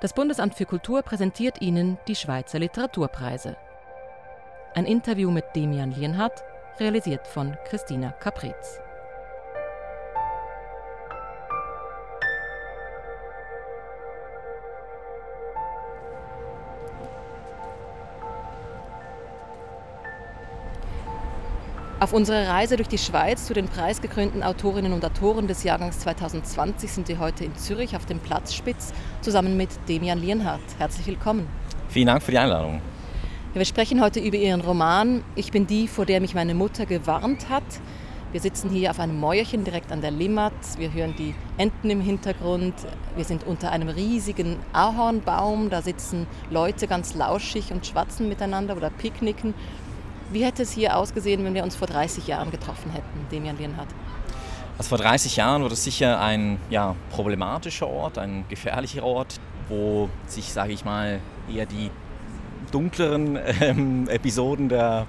Das Bundesamt für Kultur präsentiert Ihnen die Schweizer Literaturpreise. Ein Interview mit Demian Lienhardt, realisiert von Christina Capriz. Auf unserer Reise durch die Schweiz zu den preisgekrönten Autorinnen und Autoren des Jahrgangs 2020 sind wir heute in Zürich auf dem Platzspitz zusammen mit Demian Lienhardt. Herzlich willkommen. Vielen Dank für die Einladung. Wir sprechen heute über Ihren Roman Ich bin die, vor der mich meine Mutter gewarnt hat. Wir sitzen hier auf einem Mäuerchen direkt an der Limmat. Wir hören die Enten im Hintergrund. Wir sind unter einem riesigen Ahornbaum. Da sitzen Leute ganz lauschig und schwatzen miteinander oder picknicken. Wie hätte es hier ausgesehen, wenn wir uns vor 30 Jahren getroffen hätten, Demian Lienhardt? Also vor 30 Jahren war das sicher ein ja, problematischer Ort, ein gefährlicher Ort, wo sich, sage ich mal, eher die dunkleren ähm, Episoden der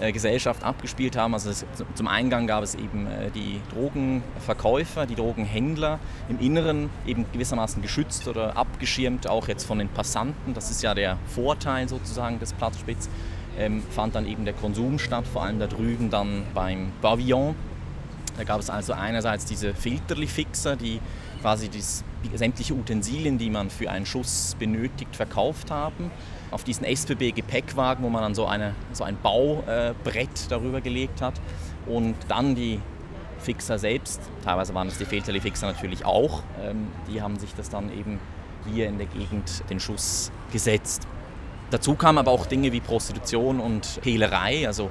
äh, Gesellschaft abgespielt haben. Also es, zum Eingang gab es eben äh, die Drogenverkäufer, die Drogenhändler, im Inneren eben gewissermaßen geschützt oder abgeschirmt, auch jetzt von den Passanten. Das ist ja der Vorteil sozusagen des Platzspitz ähm, fand dann eben der Konsum statt, vor allem da drüben dann beim Pavillon. Da gab es also einerseits diese Filterli-Fixer, die quasi dies, sämtliche Utensilien, die man für einen Schuss benötigt, verkauft haben. Auf diesen SBB-Gepäckwagen, wo man dann so, eine, so ein Baubrett äh, darüber gelegt hat. Und dann die Fixer selbst, teilweise waren es die Filterli-Fixer natürlich auch, ähm, die haben sich das dann eben hier in der Gegend den Schuss gesetzt. Dazu kamen aber auch Dinge wie Prostitution und Hehlerei. Also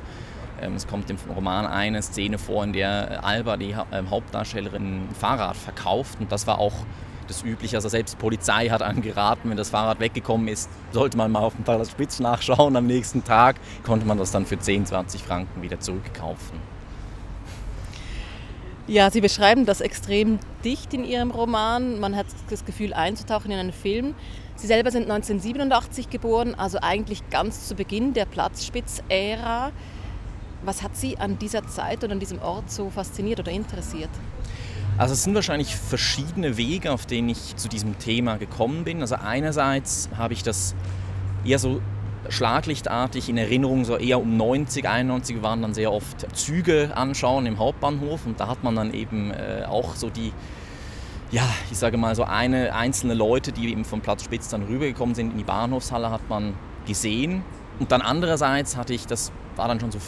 ähm, es kommt im Roman eine Szene vor, in der Alba, die ha äh, Hauptdarstellerin, ein Fahrrad verkauft. Und das war auch das Übliche. Also selbst die Polizei hat angeraten, wenn das Fahrrad weggekommen ist, sollte man mal auf dem Palast Spitz nachschauen. Am nächsten Tag konnte man das dann für 10, 20 Franken wieder zurückkaufen. Ja, Sie beschreiben das extrem dicht in Ihrem Roman. Man hat das Gefühl, einzutauchen in einen Film. Sie selber sind 1987 geboren, also eigentlich ganz zu Beginn der Platzspitz-Ära. Was hat Sie an dieser Zeit und an diesem Ort so fasziniert oder interessiert? Also es sind wahrscheinlich verschiedene Wege, auf denen ich zu diesem Thema gekommen bin. Also einerseits habe ich das eher so schlaglichtartig in Erinnerung, so eher um 90, 91 waren dann sehr oft Züge anschauen im Hauptbahnhof und da hat man dann eben äh, auch so die ja, ich sage mal, so eine einzelne Leute, die eben vom Platz Spitz dann rübergekommen sind in die Bahnhofshalle, hat man gesehen. Und dann andererseits hatte ich, das war dann schon so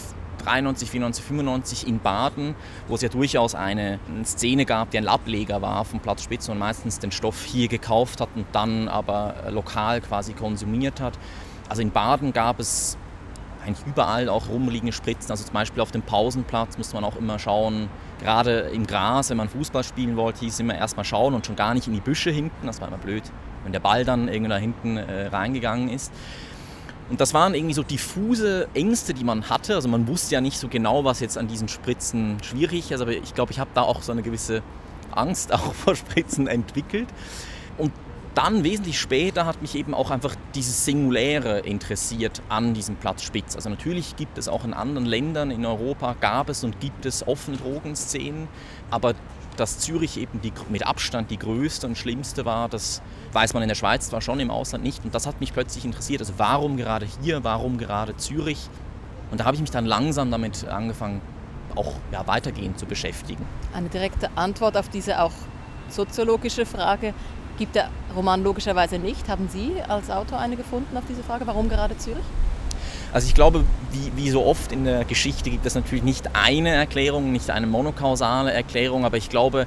93, 94, 95 in Baden, wo es ja durchaus eine, Szene gab, die ein Ableger war vom Platz Spitz und meistens den Stoff hier gekauft hat und dann aber lokal quasi konsumiert hat. Also in Baden gab es eigentlich überall auch rumliegende Spritzen. Also zum Beispiel auf dem Pausenplatz musste man auch immer schauen, gerade im Gras, wenn man Fußball spielen wollte, hieß immer erstmal schauen und schon gar nicht in die Büsche hinten. Das war immer blöd, wenn der Ball dann irgendwo da hinten äh, reingegangen ist. Und das waren irgendwie so diffuse Ängste, die man hatte. Also man wusste ja nicht so genau, was jetzt an diesen Spritzen schwierig ist, aber ich glaube, ich habe da auch so eine gewisse Angst auch vor Spritzen entwickelt. Und dann wesentlich später hat mich eben auch einfach dieses Singuläre interessiert an diesem Platz Spitz. Also natürlich gibt es auch in anderen Ländern in Europa, gab es und gibt es offene Drogenszenen, aber dass Zürich eben die, mit Abstand die größte und schlimmste war, das weiß man in der Schweiz zwar schon, im Ausland nicht. Und das hat mich plötzlich interessiert. Also warum gerade hier, warum gerade Zürich? Und da habe ich mich dann langsam damit angefangen, auch ja, weitergehend zu beschäftigen. Eine direkte Antwort auf diese auch soziologische Frage gibt der Roman logischerweise nicht. Haben Sie als Autor eine gefunden auf diese Frage? Warum gerade Zürich? Also ich glaube, wie, wie, so oft in der Geschichte gibt es natürlich nicht eine Erklärung, nicht eine monokausale Erklärung, aber ich glaube,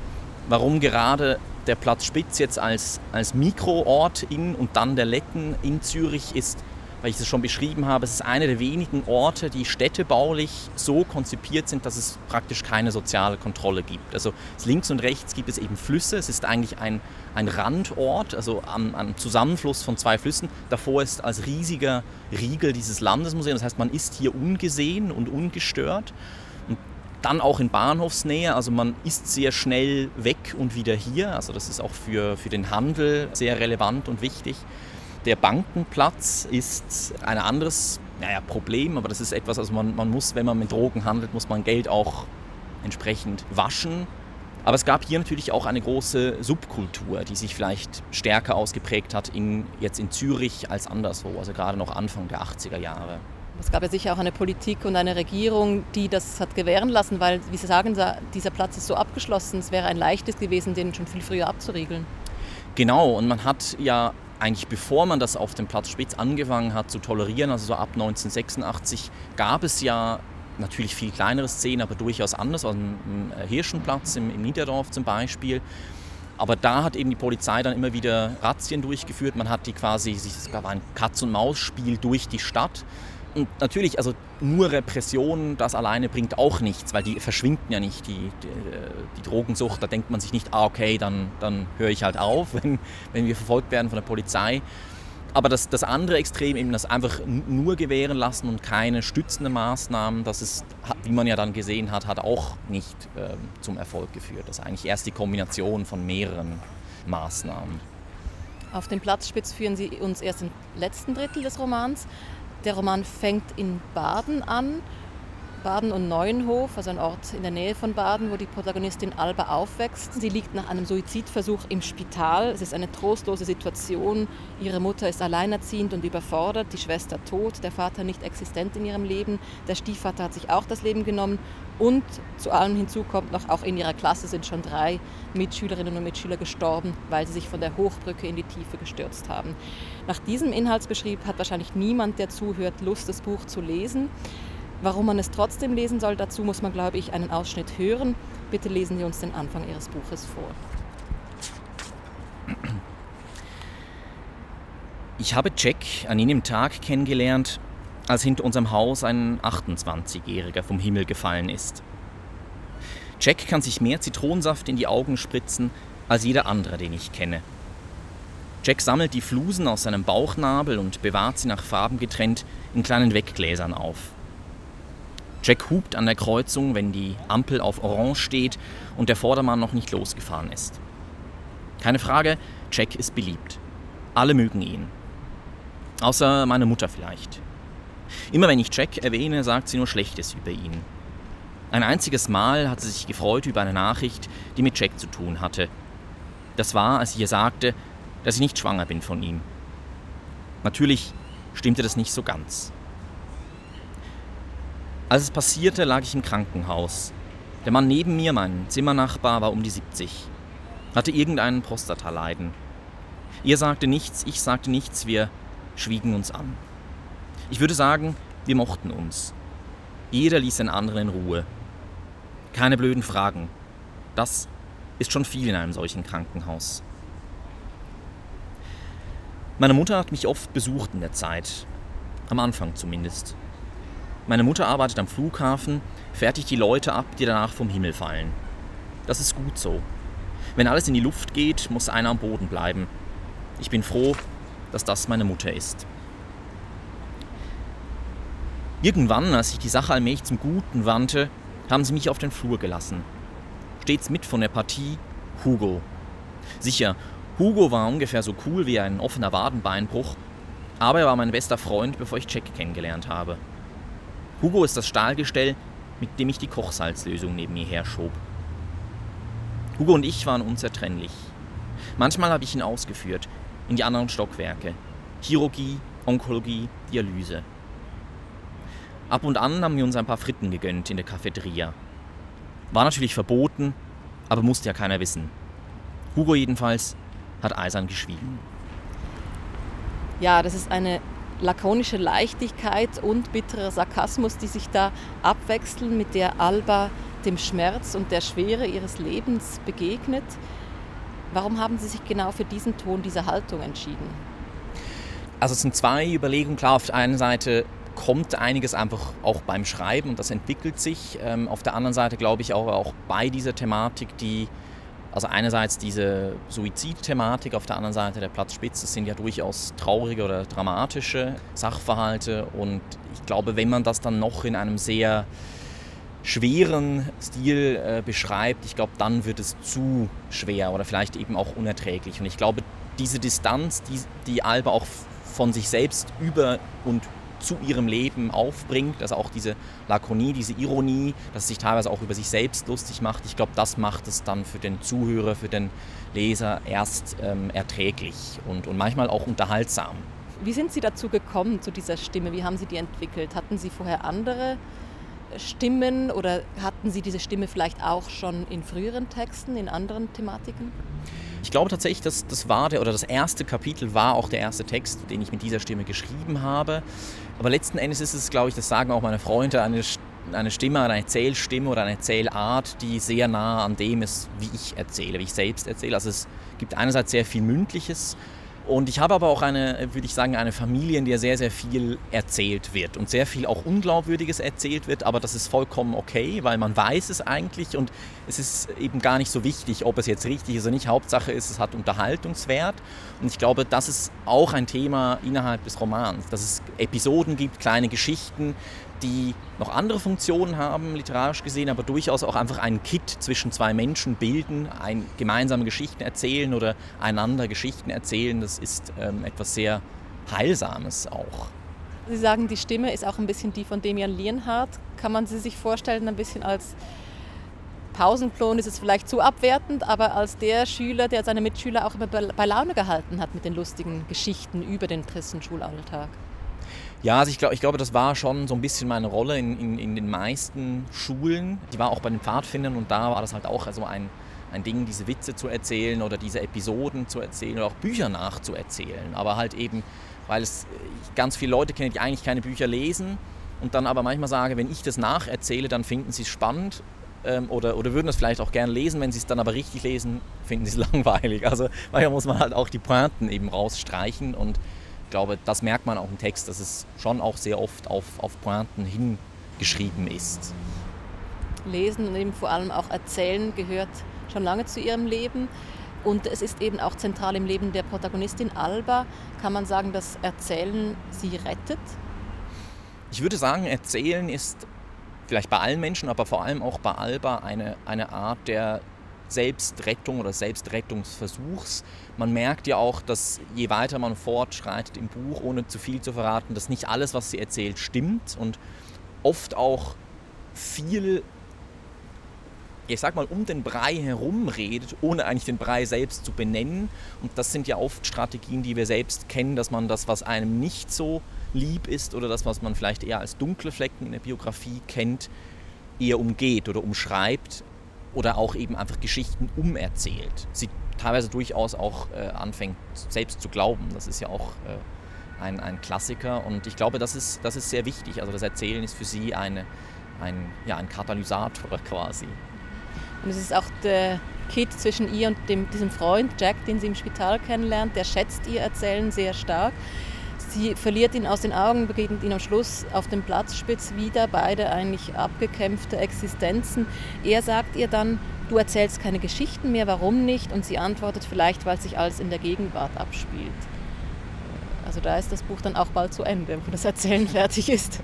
warum gerade der Platz Spitz jetzt als, als Mikroort in und dann der Letten in Zürich ist, weil ich es schon beschrieben habe, es ist einer der wenigen Orte, die städtebaulich so konzipiert sind, dass es praktisch keine soziale Kontrolle gibt. Also links und rechts gibt es eben Flüsse, es ist eigentlich ein, ein Randort, also am, am Zusammenfluss von zwei Flüssen. Davor ist als riesiger Riegel dieses Landesmuseum, das heißt, man ist hier ungesehen und ungestört. Und dann auch in Bahnhofsnähe, also man ist sehr schnell weg und wieder hier, also das ist auch für, für den Handel sehr relevant und wichtig. Der Bankenplatz ist ein anderes naja, Problem, aber das ist etwas, also man, man muss, wenn man mit Drogen handelt, muss man Geld auch entsprechend waschen. Aber es gab hier natürlich auch eine große Subkultur, die sich vielleicht stärker ausgeprägt hat in, jetzt in Zürich als anderswo, also gerade noch Anfang der 80er Jahre. Es gab ja sicher auch eine Politik und eine Regierung, die das hat gewähren lassen, weil, wie Sie sagen, dieser Platz ist so abgeschlossen. Es wäre ein leichtes gewesen, den schon viel früher abzuriegeln. Genau, und man hat ja eigentlich bevor man das auf dem Platz Spitz angefangen hat zu tolerieren, also so ab 1986, gab es ja natürlich viel kleinere Szenen, aber durchaus anders, also im Hirschenplatz im, im Niederdorf zum Beispiel. Aber da hat eben die Polizei dann immer wieder Razzien durchgeführt. Man hat die quasi, es gab ein Katz-und-Maus-Spiel durch die Stadt. Und natürlich, also nur Repression, das alleine bringt auch nichts, weil die verschwinden ja nicht, die, die, die Drogensucht. Da denkt man sich nicht, ah, okay, dann, dann höre ich halt auf, wenn, wenn wir verfolgt werden von der Polizei. Aber das, das andere Extrem, eben das einfach nur gewähren lassen und keine stützenden Maßnahmen, das ist, wie man ja dann gesehen hat, hat auch nicht äh, zum Erfolg geführt. Das ist eigentlich erst die Kombination von mehreren Maßnahmen. Auf den Platzspitz führen Sie uns erst im letzten Drittel des Romans. Der Roman fängt in Baden an. Baden und Neuenhof, also ein Ort in der Nähe von Baden, wo die Protagonistin Alba aufwächst. Sie liegt nach einem Suizidversuch im Spital. Es ist eine trostlose Situation. Ihre Mutter ist alleinerziehend und überfordert, die Schwester tot, der Vater nicht existent in ihrem Leben. Der Stiefvater hat sich auch das Leben genommen. Und zu allem hinzu kommt noch, auch in ihrer Klasse sind schon drei Mitschülerinnen und Mitschüler gestorben, weil sie sich von der Hochbrücke in die Tiefe gestürzt haben. Nach diesem Inhaltsbeschrieb hat wahrscheinlich niemand, der zuhört, Lust, das Buch zu lesen. Warum man es trotzdem lesen soll, dazu muss man, glaube ich, einen Ausschnitt hören. Bitte lesen Sie uns den Anfang Ihres Buches vor. Ich habe Jack an jenem Tag kennengelernt, als hinter unserem Haus ein 28-Jähriger vom Himmel gefallen ist. Jack kann sich mehr Zitronensaft in die Augen spritzen als jeder andere, den ich kenne. Jack sammelt die Flusen aus seinem Bauchnabel und bewahrt sie nach Farben getrennt in kleinen Weggläsern auf. Jack hupt an der Kreuzung, wenn die Ampel auf Orange steht und der Vordermann noch nicht losgefahren ist. Keine Frage, Jack ist beliebt. Alle mögen ihn. Außer meine Mutter vielleicht. Immer wenn ich Jack erwähne, sagt sie nur Schlechtes über ihn. Ein einziges Mal hat sie sich gefreut über eine Nachricht, die mit Jack zu tun hatte. Das war, als ich ihr sagte, dass ich nicht schwanger bin von ihm. Natürlich stimmte das nicht so ganz. Als es passierte, lag ich im Krankenhaus. Der Mann neben mir, mein Zimmernachbar, war um die 70. Hatte irgendeinen Prostataleiden. Ihr sagte nichts, ich sagte nichts, wir schwiegen uns an. Ich würde sagen, wir mochten uns. Jeder ließ den anderen in Ruhe. Keine blöden Fragen. Das ist schon viel in einem solchen Krankenhaus. Meine Mutter hat mich oft besucht in der Zeit. Am Anfang zumindest. Meine Mutter arbeitet am Flughafen, fertigt die Leute ab, die danach vom Himmel fallen. Das ist gut so. Wenn alles in die Luft geht, muss einer am Boden bleiben. Ich bin froh, dass das meine Mutter ist. Irgendwann, als sich die Sache allmählich zum Guten wandte, haben sie mich auf den Flur gelassen. Stets mit von der Partie Hugo. Sicher, Hugo war ungefähr so cool wie ein offener Wadenbeinbruch, aber er war mein bester Freund, bevor ich Jack kennengelernt habe. Hugo ist das Stahlgestell, mit dem ich die Kochsalzlösung neben mir herschob. Hugo und ich waren unzertrennlich. Manchmal habe ich ihn ausgeführt, in die anderen Stockwerke. Chirurgie, Onkologie, Dialyse. Ab und an haben wir uns ein paar Fritten gegönnt in der Cafeteria. War natürlich verboten, aber musste ja keiner wissen. Hugo jedenfalls hat eisern geschwiegen. Ja, das ist eine lakonische Leichtigkeit und bitterer Sarkasmus, die sich da abwechseln, mit der Alba dem Schmerz und der Schwere ihres Lebens begegnet. Warum haben Sie sich genau für diesen Ton, diese Haltung entschieden? Also es sind zwei Überlegungen. Klar, auf der einen Seite kommt einiges einfach auch beim Schreiben und das entwickelt sich. Ähm, auf der anderen Seite glaube ich auch, auch bei dieser Thematik, die also einerseits diese Suizidthematik, auf der anderen Seite der Platzspitze sind ja durchaus traurige oder dramatische Sachverhalte und ich glaube, wenn man das dann noch in einem sehr schweren Stil äh, beschreibt, ich glaube, dann wird es zu schwer oder vielleicht eben auch unerträglich. Und ich glaube, diese Distanz, die, die Alba auch von sich selbst über und zu ihrem Leben aufbringt. Also auch diese Lakonie, diese Ironie, dass es sich teilweise auch über sich selbst lustig macht. Ich glaube, das macht es dann für den Zuhörer, für den Leser erst ähm, erträglich und, und manchmal auch unterhaltsam. Wie sind Sie dazu gekommen, zu dieser Stimme? Wie haben Sie die entwickelt? Hatten Sie vorher andere Stimmen oder hatten Sie diese Stimme vielleicht auch schon in früheren Texten, in anderen Thematiken? Ich glaube tatsächlich, dass das war der oder das erste Kapitel war auch der erste Text, den ich mit dieser Stimme geschrieben habe. Aber letzten Endes ist es, glaube ich, das sagen auch meine Freunde, eine, eine Stimme, eine Erzählstimme oder eine Erzählart, die sehr nah an dem ist, wie ich erzähle, wie ich selbst erzähle. Also es gibt einerseits sehr viel Mündliches und ich habe aber auch eine, würde ich sagen, eine Familie, in der sehr, sehr viel erzählt wird und sehr viel auch Unglaubwürdiges erzählt wird, aber das ist vollkommen okay, weil man weiß es eigentlich und es ist eben gar nicht so wichtig, ob es jetzt richtig ist oder nicht. Hauptsache ist, es hat Unterhaltungswert und ich glaube, das ist auch ein Thema innerhalb des Romans, dass es Episoden gibt, kleine Geschichten, die noch andere Funktionen haben, literarisch gesehen, aber durchaus auch einfach einen Kit zwischen zwei Menschen bilden, ein, gemeinsame Geschichten erzählen oder einander Geschichten erzählen. Das ist ähm, etwas sehr Heilsames auch. Sie sagen, die Stimme ist auch ein bisschen die von Demian Lienhardt. Kann man sie sich vorstellen, ein bisschen als Pausenklon ist es vielleicht zu abwertend, aber als der Schüler, der seine Mitschüler auch immer bei Laune gehalten hat mit den lustigen Geschichten über den tristen Schulalltag. Ja, also ich, glaub, ich glaube, das war schon so ein bisschen meine Rolle in, in, in den meisten Schulen. Die war auch bei den Pfadfindern und da war das halt auch also ein, ein Ding, diese Witze zu erzählen oder diese Episoden zu erzählen oder auch Bücher nachzuerzählen. Aber halt eben, weil es ganz viele Leute kenne, die eigentlich keine Bücher lesen und dann aber manchmal sage, wenn ich das nacherzähle, dann finden sie es spannend ähm, oder, oder würden es vielleicht auch gerne lesen, wenn sie es dann aber richtig lesen, finden sie es langweilig. Also manchmal muss man halt auch die Pointen eben rausstreichen und glaube, das merkt man auch im Text, dass es schon auch sehr oft auf, auf Pointen hingeschrieben ist. Lesen und eben vor allem auch Erzählen gehört schon lange zu ihrem Leben. Und es ist eben auch zentral im Leben der Protagonistin Alba. Kann man sagen, dass Erzählen sie rettet? Ich würde sagen, Erzählen ist vielleicht bei allen Menschen, aber vor allem auch bei Alba eine, eine Art der Selbstrettung oder Selbstrettungsversuchs. Man merkt ja auch, dass je weiter man fortschreitet im Buch, ohne zu viel zu verraten, dass nicht alles, was sie erzählt, stimmt und oft auch viel, ich sag mal, um den Brei herum redet, ohne eigentlich den Brei selbst zu benennen. Und das sind ja oft Strategien, die wir selbst kennen, dass man das, was einem nicht so lieb ist oder das, was man vielleicht eher als dunkle Flecken in der Biografie kennt, eher umgeht oder umschreibt, oder auch eben einfach Geschichten umerzählt. Sie teilweise durchaus auch äh, anfängt selbst zu glauben. Das ist ja auch äh, ein, ein Klassiker und ich glaube, das ist, das ist sehr wichtig. Also das Erzählen ist für sie eine, ein, ja, ein Katalysator quasi. Und es ist auch der Kit zwischen ihr und dem, diesem Freund Jack, den sie im Spital kennenlernt, der schätzt ihr Erzählen sehr stark. Sie verliert ihn aus den Augen, begegnet ihn am Schluss auf dem Platzspitz wieder, beide eigentlich abgekämpfte Existenzen. Er sagt ihr dann, du erzählst keine Geschichten mehr, warum nicht? Und sie antwortet vielleicht, weil sich alles in der Gegenwart abspielt. Also da ist das Buch dann auch bald zu Ende, wo das Erzählen fertig ist.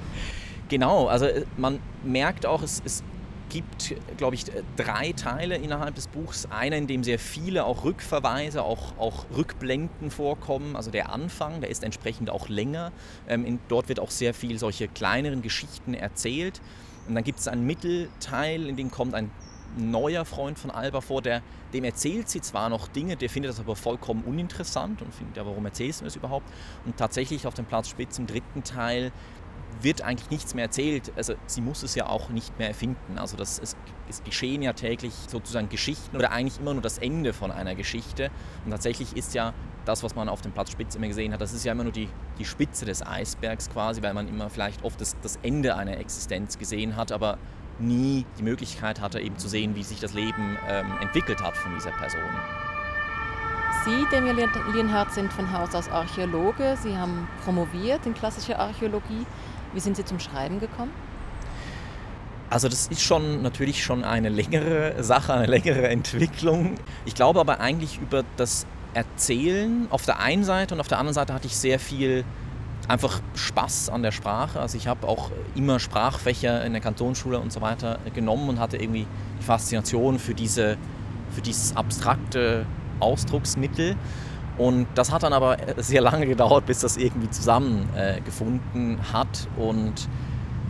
Genau, also äh, man merkt auch, es, es gibt, glaube ich, drei Teile innerhalb des Buchs. Einer, in dem sehr viele auch Rückverweise, auch, auch Rückblenden vorkommen. Also der Anfang, der ist entsprechend auch länger. Ähm, in, dort wird auch sehr viel solche kleineren Geschichten erzählt. Und dann gibt es einen Mittelteil, in dem kommt ein neuer Freund von Alba vor, der, dem erzählt sie zwar noch Dinge, der findet das aber vollkommen uninteressant und findet, ja, warum erzählst du das überhaupt? Und tatsächlich auf dem Platz Spitz im dritten Teil wird eigentlich nichts mehr erzählt. Also sie muss es ja auch nicht mehr erfinden. Also das, es, es geschehen ja täglich sozusagen Geschichten oder eigentlich immer nur das Ende von einer Geschichte. Und tatsächlich ist ja das, was man auf dem Platz Spitz immer gesehen hat, das ist ja immer nur die, die Spitze des Eisbergs quasi, weil man immer vielleicht oft das, das Ende einer Existenz gesehen hat, aber nie die Möglichkeit hatte, eben zu sehen, wie sich das Leben ähm, entwickelt hat von dieser Person. Sie, Demir Lienhardt, sind von Haus aus Archäologe. Sie haben promoviert in klassischer Archäologie. Wie sind Sie zum Schreiben gekommen? Also das ist schon natürlich schon eine längere Sache, eine längere Entwicklung. Ich glaube aber eigentlich über das Erzählen auf der einen Seite und auf der anderen Seite hatte ich sehr viel einfach Spaß an der Sprache. Also ich habe auch immer Sprachfächer in der Kantonsschule und so weiter genommen und hatte irgendwie die Faszination für, diese, für dieses abstrakte Ausdrucksmittel. Und das hat dann aber sehr lange gedauert, bis das irgendwie zusammengefunden äh, hat. Und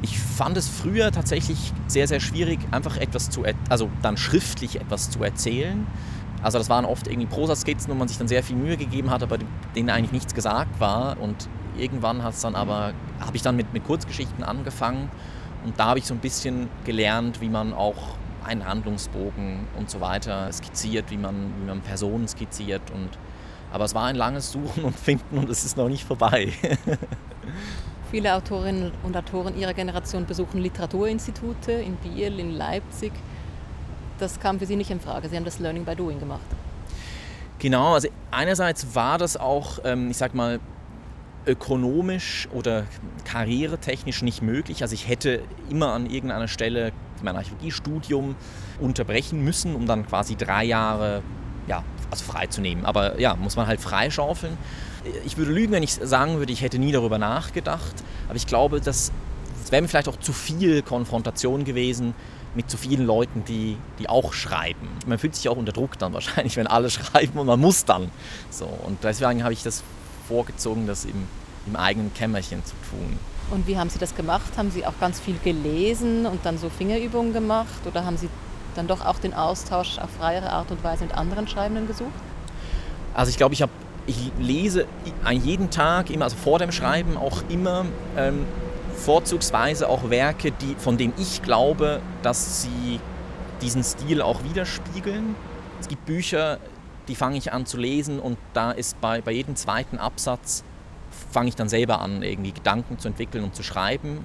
ich fand es früher tatsächlich sehr, sehr schwierig, einfach etwas zu, also dann schriftlich etwas zu erzählen. Also das waren oft irgendwie Prosaskizzen, wo man sich dann sehr viel Mühe gegeben hat, aber denen eigentlich nichts gesagt war. Und irgendwann hat es dann aber, habe ich dann mit, mit Kurzgeschichten angefangen und da habe ich so ein bisschen gelernt, wie man auch einen Handlungsbogen und so weiter skizziert, wie man, wie man Personen skizziert. Und, aber es war ein langes Suchen und Finden und es ist noch nicht vorbei. Viele Autorinnen und Autoren ihrer Generation besuchen Literaturinstitute in Biel, in Leipzig. Das kam für Sie nicht in Frage. Sie haben das Learning by Doing gemacht. Genau, also einerseits war das auch, ähm, ich sag mal, ökonomisch oder karrieretechnisch nicht möglich. Also ich hätte immer an irgendeiner Stelle mein Archäologiestudium unterbrechen müssen, um dann quasi drei Jahre ja, also freizunehmen. Aber ja, muss man halt freischaufeln. Ich würde lügen, wenn ich sagen würde, ich hätte nie darüber nachgedacht. Aber ich glaube, das, wäre mir vielleicht auch zu viel Konfrontation gewesen mit zu vielen Leuten, die, die auch schreiben. Man fühlt sich auch unter Druck dann wahrscheinlich, wenn alle schreiben und man muss dann. So, und deswegen habe ich das vorgezogen, das im, im eigenen Kämmerchen zu tun. Und wie haben Sie das gemacht? Haben Sie auch ganz viel gelesen und dann so Fingerübungen gemacht? Oder haben Sie dann doch auch den Austausch auf freiere Art und Weise mit anderen Schreibenden gesucht? Also ich glaube, ich, ich lese jeden Tag, immer, also vor dem Schreiben auch immer ähm, vorzugsweise auch Werke, die, von denen ich glaube, dass sie diesen Stil auch widerspiegeln. Es gibt Bücher, die fange ich an zu lesen und da ist bei, bei jedem zweiten Absatz fange ich dann selber an, irgendwie Gedanken zu entwickeln und zu schreiben.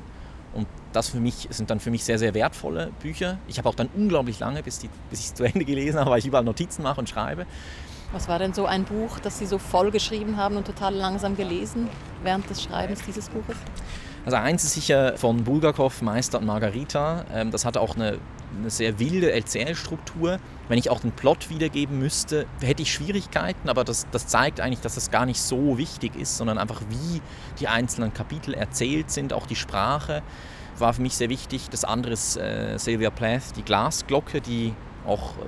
Und das für mich sind dann für mich sehr, sehr wertvolle Bücher. Ich habe auch dann unglaublich lange, bis, die, bis ich es zu Ende gelesen habe, weil ich überall Notizen mache und schreibe. Was war denn so ein Buch, das Sie so voll geschrieben haben und total langsam gelesen während des Schreibens dieses Buches? Also eins ist sicher von Bulgakov, Meister und Margarita. Ähm, das hatte auch eine, eine sehr wilde Erzählstruktur. Wenn ich auch den Plot wiedergeben müsste, hätte ich Schwierigkeiten, aber das, das zeigt eigentlich, dass das gar nicht so wichtig ist, sondern einfach wie die einzelnen Kapitel erzählt sind, auch die Sprache war für mich sehr wichtig. Das andere ist äh, Sylvia Plath, die Glasglocke, die auch äh,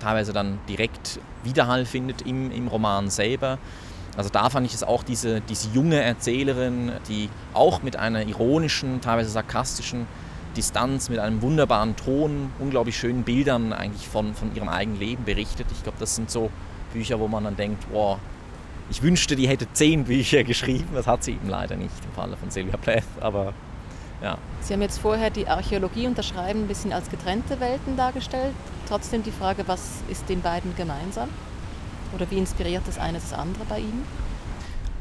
teilweise dann direkt Widerhall findet im, im Roman selber. Also da fand ich es auch diese, diese junge Erzählerin, die auch mit einer ironischen, teilweise sarkastischen Distanz, mit einem wunderbaren Ton, unglaublich schönen Bildern eigentlich von, von ihrem eigenen Leben berichtet. Ich glaube, das sind so Bücher, wo man dann denkt, boah, ich wünschte, die hätte zehn Bücher geschrieben. Das hat sie eben leider nicht im Falle von Sylvia Plath, aber ja. Sie haben jetzt vorher die Archäologie und das Schreiben ein bisschen als getrennte Welten dargestellt. Trotzdem die Frage, was ist den beiden gemeinsam? Oder wie inspiriert das eine das andere bei Ihnen?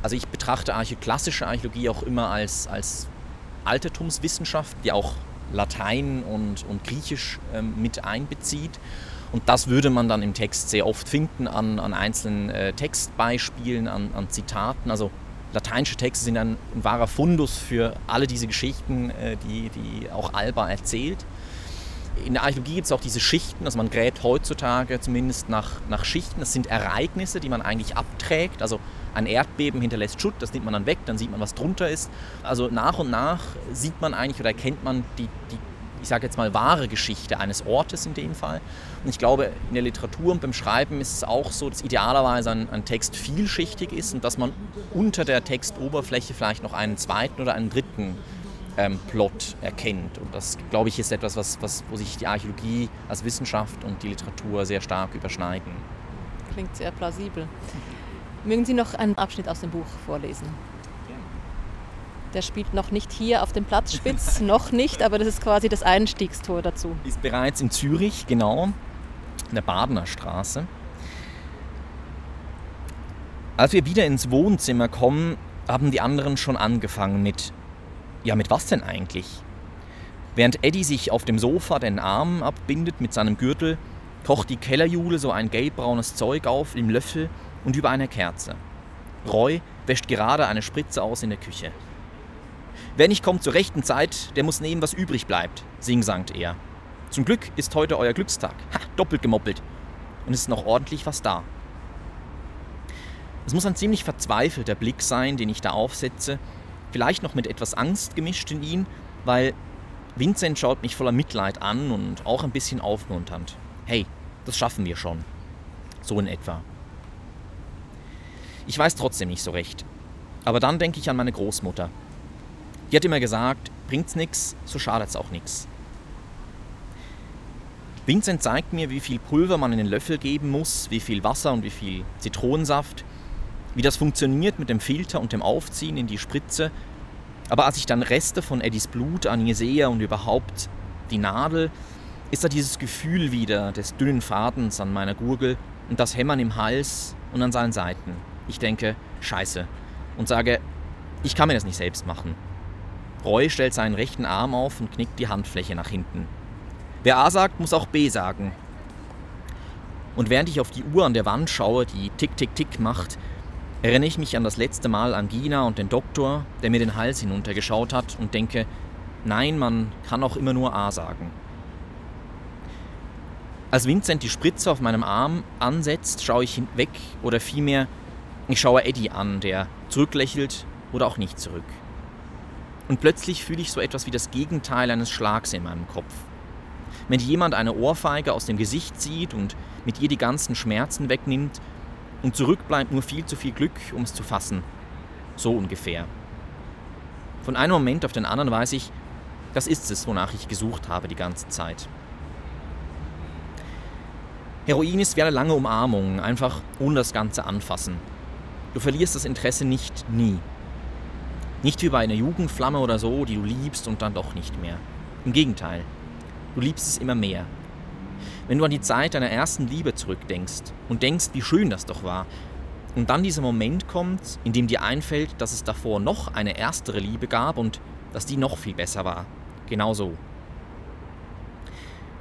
Also ich betrachte Archä klassische Archäologie auch immer als, als Altertumswissenschaft, die auch Latein und, und Griechisch ähm, mit einbezieht. Und das würde man dann im Text sehr oft finden an, an einzelnen äh, Textbeispielen, an, an, Zitaten. Also lateinische Texte sind ein, ein, wahrer Fundus für alle diese Geschichten, äh, die, die auch Alba erzählt in der Archäologie gibt es auch diese Schichten, also man gräbt heutzutage zumindest nach, nach Schichten. Das sind Ereignisse, die man eigentlich abträgt. Also ein Erdbeben hinterlässt Schutt, das nimmt man dann weg, dann sieht man, was drunter ist. Also nach und nach sieht man eigentlich oder erkennt man die, die ich sage jetzt mal, wahre Geschichte eines Ortes in dem Fall. Und ich glaube, in der Literatur und beim Schreiben ist es auch so, dass idealerweise ein, ein Text vielschichtig ist und dass man unter der Textoberfläche vielleicht noch einen zweiten oder einen dritten ähm, Plot erkennt. Und das, glaube ich, ist etwas, was, was, wo sich die Archäologie als Wissenschaft und die Literatur sehr stark überschneiden. Klingt sehr plausibel. Mögen Sie noch einen Abschnitt aus dem Buch vorlesen? Der spielt noch nicht hier auf dem Platzspitz, noch nicht, aber das ist quasi das Einstiegstor dazu. Ist bereits in Zürich, genau, in der Badener Straße. Als wir wieder ins Wohnzimmer kommen, haben die anderen schon angefangen mit ja, mit was denn eigentlich? Während Eddie sich auf dem Sofa den Arm abbindet mit seinem Gürtel, kocht die Kellerjule so ein gelbbraunes Zeug auf im Löffel und über einer Kerze. Roy wäscht gerade eine Spritze aus in der Küche. Wer nicht kommt zur rechten Zeit, der muss nehmen, was übrig bleibt, singsangt er. Zum Glück ist heute euer Glückstag. Ha, doppelt gemoppelt. Und es ist noch ordentlich was da. Es muss ein ziemlich verzweifelter Blick sein, den ich da aufsetze, vielleicht noch mit etwas Angst gemischt in ihn, weil Vincent schaut mich voller Mitleid an und auch ein bisschen aufmunternd. Hey, das schaffen wir schon. So in etwa. Ich weiß trotzdem nicht so recht. Aber dann denke ich an meine Großmutter. Die hat immer gesagt, bringt's nix, so schadet's auch nix. Vincent zeigt mir, wie viel Pulver man in den Löffel geben muss, wie viel Wasser und wie viel Zitronensaft, wie das funktioniert mit dem Filter und dem Aufziehen in die Spritze. Aber als ich dann Reste von Eddies Blut an ihr sehe und überhaupt die Nadel, ist da dieses Gefühl wieder des dünnen Fadens an meiner Gurgel und das Hämmern im Hals und an seinen Seiten. Ich denke, scheiße. Und sage, ich kann mir das nicht selbst machen. Roy stellt seinen rechten Arm auf und knickt die Handfläche nach hinten. Wer A sagt, muss auch B sagen. Und während ich auf die Uhr an der Wand schaue, die tick, tick, tick macht, erinnere ich mich an das letzte Mal an Gina und den Doktor, der mir den Hals hinuntergeschaut hat und denke, nein, man kann auch immer nur A sagen. Als Vincent die Spritze auf meinem Arm ansetzt, schaue ich hinweg oder vielmehr, ich schaue Eddie an, der zurücklächelt oder auch nicht zurück. Und plötzlich fühle ich so etwas wie das Gegenteil eines Schlags in meinem Kopf. Wenn jemand eine Ohrfeige aus dem Gesicht zieht und mit ihr die ganzen Schmerzen wegnimmt und zurück bleibt nur viel zu viel Glück, um es zu fassen. So ungefähr. Von einem Moment auf den anderen weiß ich, das ist es, wonach ich gesucht habe die ganze Zeit. Heroin ist wie eine lange Umarmung, einfach ohne das Ganze anfassen. Du verlierst das Interesse nicht nie. Nicht wie bei einer Jugendflamme oder so, die du liebst und dann doch nicht mehr. Im Gegenteil. Du liebst es immer mehr. Wenn du an die Zeit deiner ersten Liebe zurückdenkst und denkst, wie schön das doch war, und dann dieser Moment kommt, in dem dir einfällt, dass es davor noch eine erstere Liebe gab und dass die noch viel besser war. Genau so.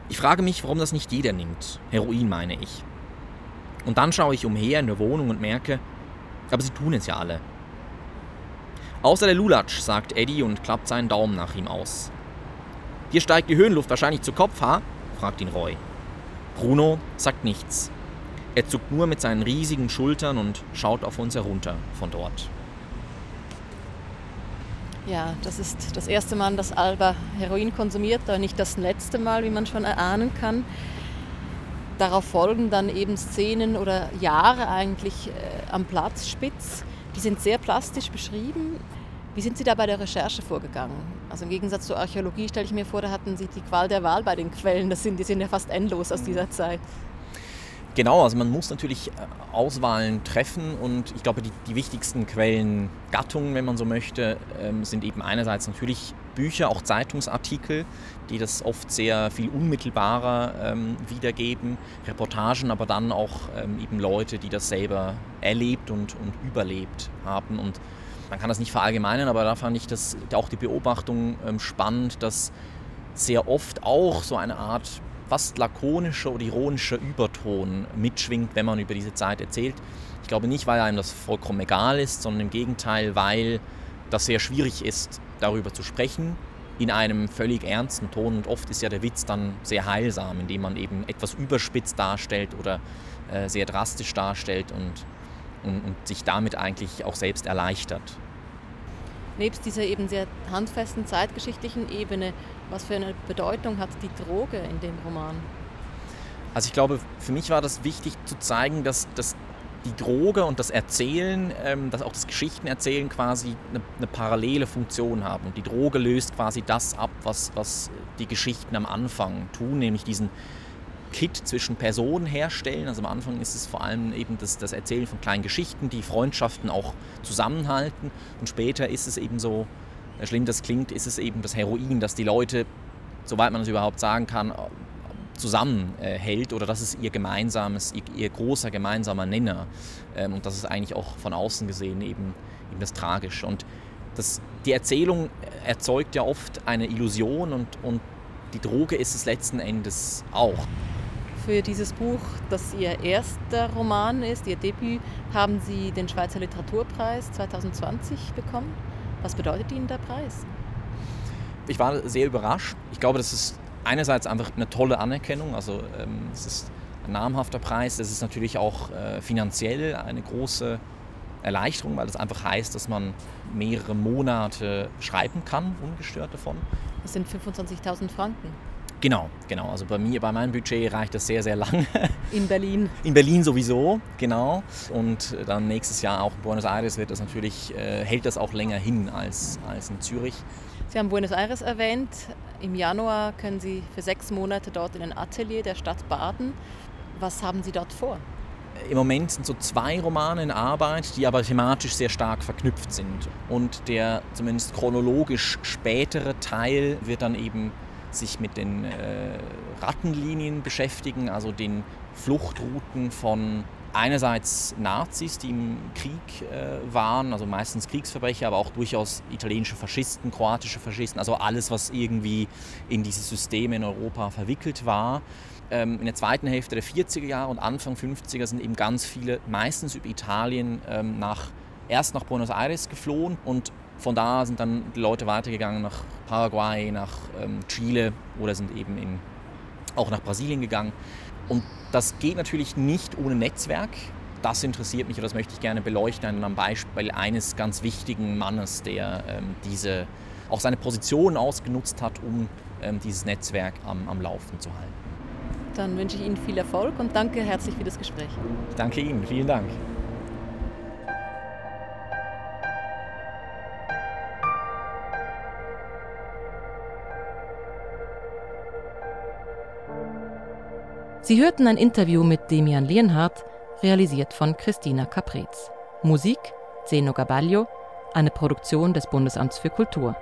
Ich frage mich, warum das nicht jeder nimmt. Heroin meine ich. Und dann schaue ich umher in der Wohnung und merke, aber sie tun es ja alle. Außer der Lulatsch, sagt Eddie und klappt seinen Daumen nach ihm aus. Hier steigt die Höhenluft wahrscheinlich zu Kopf, ha? fragt ihn Roy. Bruno sagt nichts. Er zuckt nur mit seinen riesigen Schultern und schaut auf uns herunter von dort. Ja, das ist das erste Mal, dass Alba Heroin konsumiert, aber nicht das letzte Mal, wie man schon erahnen kann. Darauf folgen dann eben Szenen oder Jahre eigentlich äh, am Platz Spitz. Die sind sehr plastisch beschrieben. Wie sind Sie da bei der Recherche vorgegangen? Also im Gegensatz zur Archäologie stelle ich mir vor, da hatten Sie die Qual der Wahl bei den Quellen. Das sind, die sind ja fast endlos aus dieser Zeit. Genau, also man muss natürlich äh, Auswahlen treffen und ich glaube, die, die wichtigsten Quellengattungen, wenn man so möchte, ähm, sind eben einerseits natürlich Bücher, auch Zeitungsartikel, die das oft sehr viel unmittelbarer ähm, wiedergeben, Reportagen, aber dann auch ähm, eben Leute, die das selber erlebt und, und überlebt haben und man kann das nicht verallgemeinern, aber da fand ich das, auch die Beobachtung spannend, dass sehr oft auch so eine Art fast lakonischer oder ironischer Überton mitschwingt, wenn man über diese Zeit erzählt. Ich glaube nicht, weil einem das vollkommen egal ist, sondern im Gegenteil, weil das sehr schwierig ist, darüber zu sprechen in einem völlig ernsten Ton. Und oft ist ja der Witz dann sehr heilsam, indem man eben etwas überspitzt darstellt oder äh, sehr drastisch darstellt und und, und sich damit eigentlich auch selbst erleichtert. Nebst dieser eben sehr handfesten zeitgeschichtlichen Ebene, was für eine Bedeutung hat die Droge in dem Roman? Also ich glaube, für mich war das wichtig zu zeigen, dass, dass die Droge und das Erzählen, ähm, dass auch das Geschichtenerzählen quasi eine, eine, parallele Funktion haben. Und die Droge löst quasi das ab, was, was die Geschichten am Anfang tun, nämlich diesen Kit zwischen Personen herstellen. Also am Anfang ist es vor allem eben das, das Erzählen von kleinen Geschichten, die Freundschaften auch zusammenhalten. Und später ist es eben so, schlimm das klingt, ist es eben das Heroin, das die Leute, soweit man es überhaupt sagen kann, zusammenhält oder das ist ihr gemeinsames, ihr, ihr großer gemeinsamer Nenner. Ähm, und das ist eigentlich auch von außen gesehen eben, eben das Tragische. Und das, die Erzählung erzeugt ja oft eine Illusion und, und die Droge ist es letzten Endes auch für dieses Buch, das Ihr erster Roman ist, Ihr Debüt, haben Sie den Schweizer Literaturpreis 2020 bekommen. Was bedeutet Ihnen der Preis? Ich war sehr überrascht. Ich glaube, das ist einerseits einfach eine tolle Anerkennung. Also ähm, es ist ein namhafter Preis. Es ist natürlich auch äh, finanziell eine große Erleichterung, weil das einfach heißt, dass man mehrere Monate schreiben kann, ungestört davon. Das sind 25.000 Franken. Genau, genau. Also bei mir, bei meinem Budget reicht das sehr, sehr lang. In Berlin. In Berlin sowieso, genau. Und dann nächstes Jahr auch in Buenos Aires wird das natürlich, äh, hält das auch länger hin als, als in Zürich. Sie haben Buenos Aires erwähnt. Im Januar können Sie für sechs Monate dort in ein Atelier der Stadt baden. Was haben Sie dort vor? Im Moment sind so zwei Romane in Arbeit, die aber thematisch sehr stark verknüpft sind. Und der zumindest chronologisch spätere Teil wird dann eben sich mit den äh, Rattenlinien beschäftigen, also den Fluchtrouten von einerseits Nazis, die im Krieg äh, waren, also meistens Kriegsverbrecher, aber auch durchaus italienische Faschisten, kroatische Faschisten, also alles, was irgendwie in dieses System in Europa verwickelt war. Ähm, in der zweiten Hälfte der 40er Jahre und Anfang 50er sind eben ganz viele, meistens über Italien, ähm, nach, erst nach Buenos Aires geflohen und von da sind dann die Leute weitergegangen nach Paraguay, nach ähm, Chile oder sind eben in, auch nach Brasilien gegangen. Und das geht natürlich nicht ohne Netzwerk. Das interessiert mich und das möchte ich gerne beleuchten am Beispiel eines ganz wichtigen Mannes, der ähm, diese, auch seine Position ausgenutzt hat, um ähm, dieses Netzwerk am, am Laufen zu halten. Dann wünsche ich Ihnen viel Erfolg und danke herzlich für das Gespräch. Ich danke Ihnen, vielen Dank. Sie hörten ein Interview mit Demian Lienhardt, realisiert von Christina Caprez. Musik Zeno Gabaglio, eine Produktion des Bundesamts für Kultur.